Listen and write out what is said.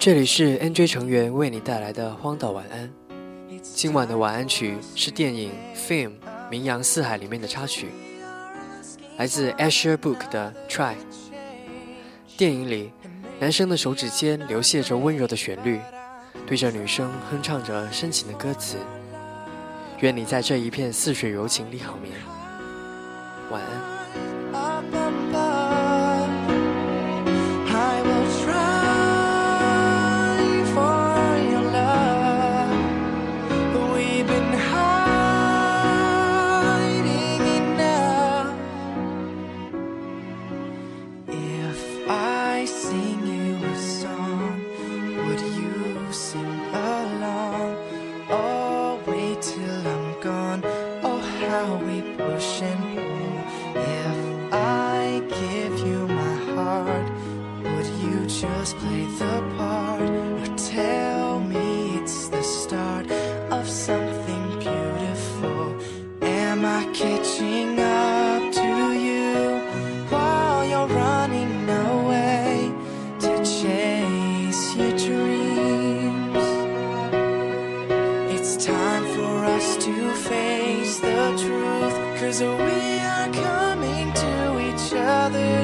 这里是 NJ 成员为你带来的《荒岛晚安》。今晚的晚安曲是电影《Film 名扬四海》里面的插曲，来自 Asher Book 的《Try》。电影里，男生的手指间流泻着温柔的旋律，对着女生哼唱着深情的歌词。愿你在这一片似水柔情里好眠。晚安。sing you a song, would you sing along? Oh, wait till I'm gone. Oh, how we push and pull. If I give you my heart, would you just play the part? Or tell me it's the start of something beautiful? Am I catching It's time for us to face the truth, cause we are coming to each other.